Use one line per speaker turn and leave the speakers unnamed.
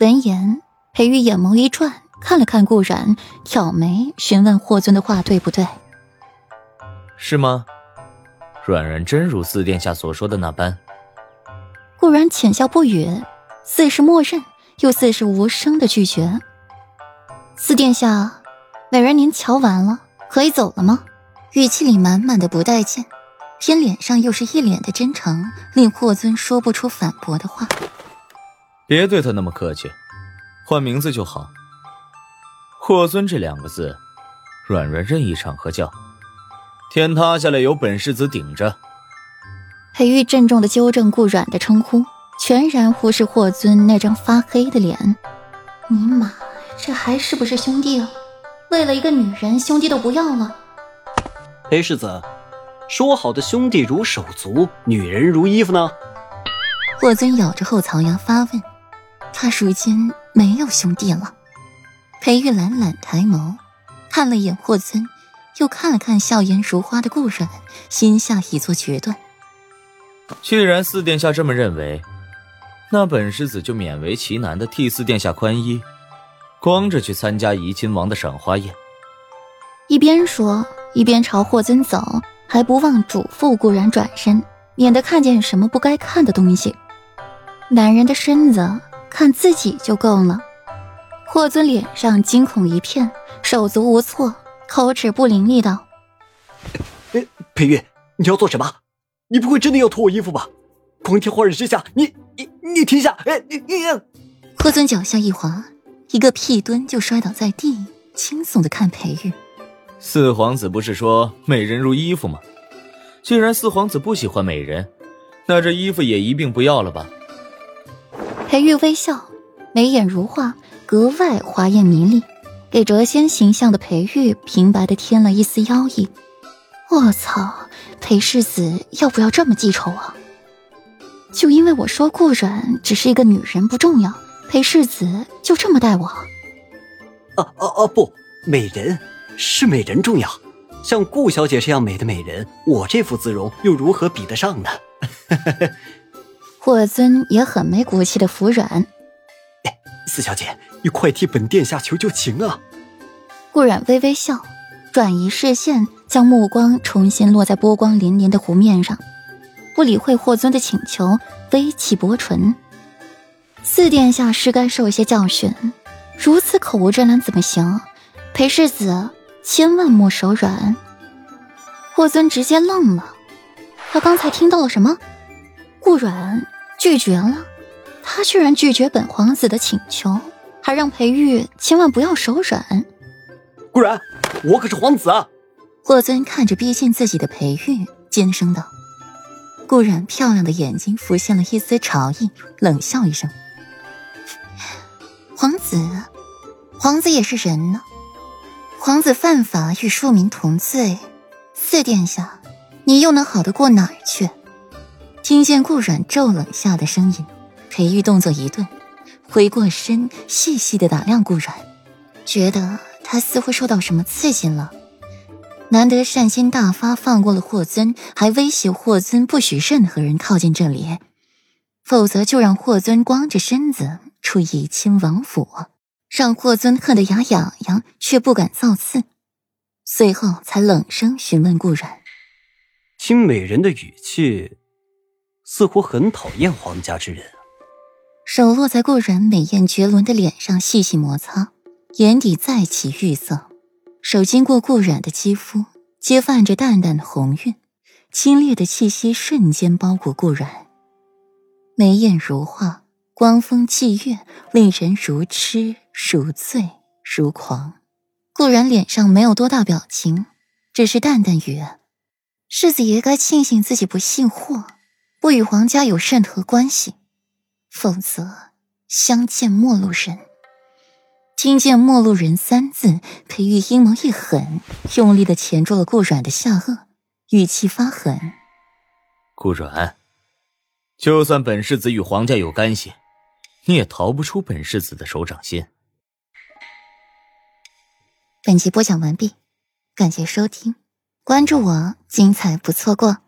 闻言，裴玉眼眸一转，看了看顾然，挑眉询问霍尊的话对不对？
是吗？软软真如四殿下所说的那般？
顾然浅笑不语，似是默认，又似是无声的拒绝。四殿下，美人您瞧完了，可以走了吗？语气里满满的不待见，偏脸上又是一脸的真诚，令霍尊说不出反驳的话。
别对他那么客气，换名字就好。霍尊这两个字，软软任意场合叫。天塌下来有本世子顶着。
裴玉郑重的纠正顾软的称呼，全然忽视霍尊那张发黑的脸。尼玛，这还是不是兄弟啊？为了一个女人，兄弟都不要了。
裴世子，说好的兄弟如手足，女人如衣服呢？
霍尊咬着后槽牙发问。他如今没有兄弟了。裴玉懒懒抬眸，看了一眼霍尊，又看了看笑颜如花的顾然，心下已做决断。
既然四殿下这么认为，那本世子就勉为其难的替四殿下宽衣，光着去参加怡亲王的赏花宴。
一边说，一边朝霍尊走，还不忘嘱咐顾然转身，免得看见什么不该看的东西。男人的身子。看自己就够了。霍尊脸上惊恐一片，手足无措，口齿不伶俐道：“
哎，裴玉，你要做什么？你不会真的要脱我衣服吧？光天化日之下，你你你停下！哎，你你……”
霍尊脚下一滑，一个屁蹲就摔倒在地，惊悚的看裴玉。
四皇子不是说美人如衣服吗？既然四皇子不喜欢美人，那这衣服也一并不要了吧？
裴玉微笑，眉眼如画，格外华艳迷丽，给谪仙形象的裴玉平白的添了一丝妖异。我操，裴世子要不要这么记仇啊？就因为我说顾软只是一个女人不重要，裴世子就这么待我？
啊啊啊！不，美人是美人重要，像顾小姐这样美的美人，我这副姿容又如何比得上呢？
霍尊也很没骨气的服软，
哎，四小姐，你快替本殿下求求情啊！
顾软微微笑，转移视线，将目光重新落在波光粼粼的湖面上，不理会霍尊的请求，微起薄唇。四殿下是该受一些教训，如此口无遮拦怎么行？裴世子千万莫手软！霍尊直接愣了，他刚才听到了什么？顾软。拒绝了，他居然拒绝本皇子的请求，还让裴玉千万不要手软。
顾然，我可是皇子啊！
霍尊看着逼近自己的裴玉，尖声道。顾然漂亮的眼睛浮现了一丝潮意，冷笑一声：“ 皇子，皇子也是人呢。皇子犯法与庶民同罪，四殿下，你又能好得过哪儿去？”听见顾阮骤冷下的声音，裴玉动作一顿，回过身，细细的打量顾阮，觉得他似乎受到什么刺激了。难得善心大发，放过了霍尊，还威胁霍尊不许任何人靠近这里，否则就让霍尊光着身子出怡亲王府，让霍尊恨得牙痒痒，却不敢造次。随后才冷声询问顾阮：“
听美人的语气。”似乎很讨厌皇家之人，
手落在顾然美艳绝伦的脸上细细摩擦，眼底再起欲色。手经过顾染的肌肤，皆泛着淡淡的红晕，清冽的气息瞬间包裹顾染。眉眼如画，光风霁月，令人如痴如醉如狂。顾然脸上没有多大表情，只是淡淡语：“世子爷该庆幸自己不姓霍。”不与皇家有任何关系，否则相见陌路人。听见“陌路人”三字，裴玉阴谋一狠，用力的钳住了顾软的下颚，语气发狠：“
顾软，就算本世子与皇家有干系，你也逃不出本世子的手掌心。”
本集播讲完毕，感谢收听，关注我，精彩不错过。